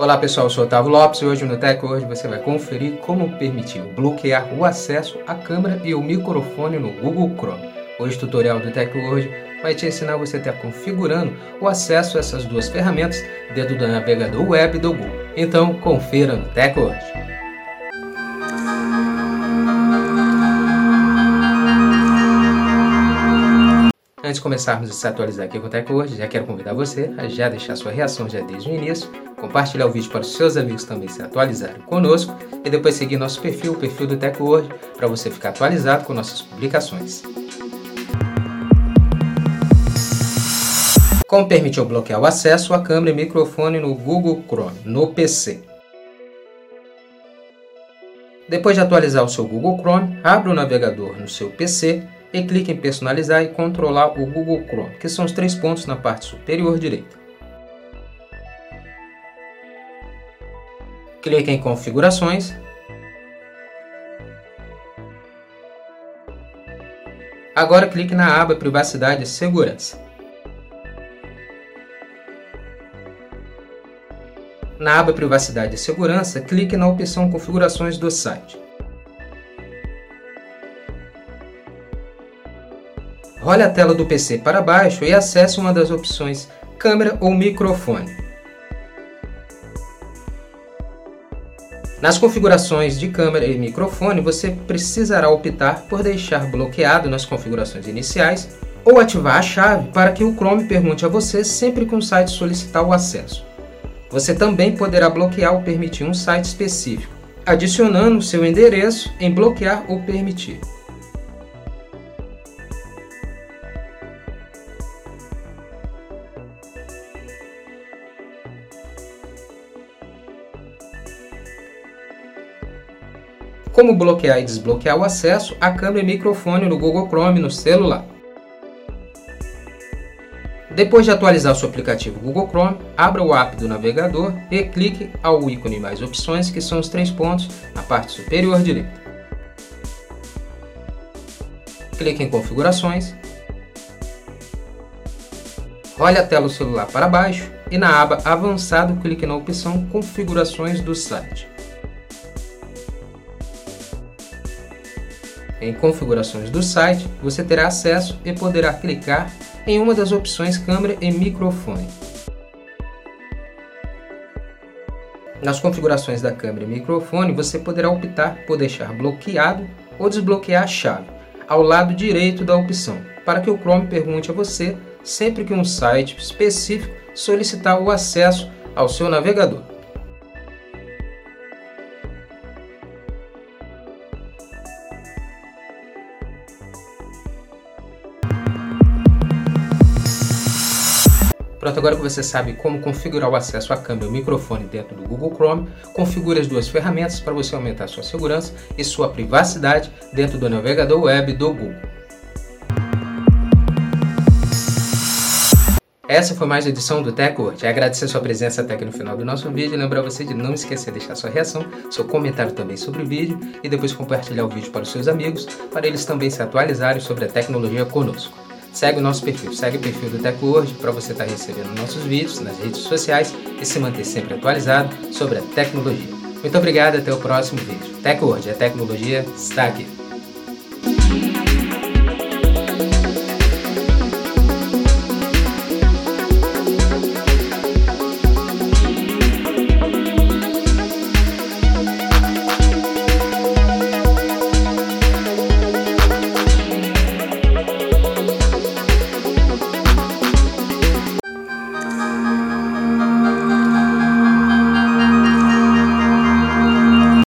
Olá pessoal, eu sou Otávio Lopes e hoje no Tech você vai conferir como permitir bloquear o acesso à câmera e o microfone no Google Chrome. Hoje o tutorial do Tech vai te ensinar você a estar configurando o acesso a essas duas ferramentas dentro do navegador web do Google. Então confira no Tech. Antes de começarmos a se atualizar aqui com o Tech hoje, já quero convidar você a já deixar sua reação já desde o início, compartilhar o vídeo para os seus amigos também se atualizarem conosco e depois seguir nosso perfil, o perfil do Tech Word, para você ficar atualizado com nossas publicações. Como permitiu bloquear o acesso à câmera e microfone no Google Chrome, no PC. Depois de atualizar o seu Google Chrome, abra o navegador no seu PC e clique em personalizar e controlar o Google Chrome, que são os três pontos na parte superior direita. Clique em configurações. Agora clique na aba privacidade e segurança. Na aba privacidade e segurança, clique na opção configurações do site. Role a tela do PC para baixo e acesse uma das opções câmera ou microfone. Nas configurações de câmera e microfone, você precisará optar por deixar bloqueado nas configurações iniciais ou ativar a chave para que o Chrome pergunte a você sempre que um site solicitar o acesso. Você também poderá bloquear ou permitir um site específico, adicionando seu endereço em bloquear ou permitir. Como bloquear e desbloquear o acesso à câmera e microfone no Google Chrome no celular. Depois de atualizar seu aplicativo Google Chrome, abra o app do navegador e clique ao ícone mais opções, que são os três pontos na parte superior direita. Clique em configurações. Role a tela do celular para baixo e na aba avançado clique na opção configurações do site. Em configurações do site, você terá acesso e poderá clicar em uma das opções câmera e microfone. Nas configurações da câmera e microfone, você poderá optar por deixar bloqueado ou desbloquear a chave ao lado direito da opção, para que o Chrome pergunte a você sempre que um site específico solicitar o acesso ao seu navegador. Pronto, agora que você sabe como configurar o acesso à câmera e microfone dentro do Google Chrome, configure as duas ferramentas para você aumentar sua segurança e sua privacidade dentro do navegador web do Google. Essa foi mais uma edição do TechWord. Agradecer sua presença até aqui no final do nosso vídeo e lembrar você de não esquecer de deixar sua reação, seu comentário também sobre o vídeo e depois compartilhar o vídeo para os seus amigos, para eles também se atualizarem sobre a tecnologia conosco. Segue o nosso perfil, segue o perfil do TecWord para você estar tá recebendo nossos vídeos nas redes sociais e se manter sempre atualizado sobre a tecnologia. Muito obrigado, até o próximo vídeo. TecWord, a tecnologia está aqui.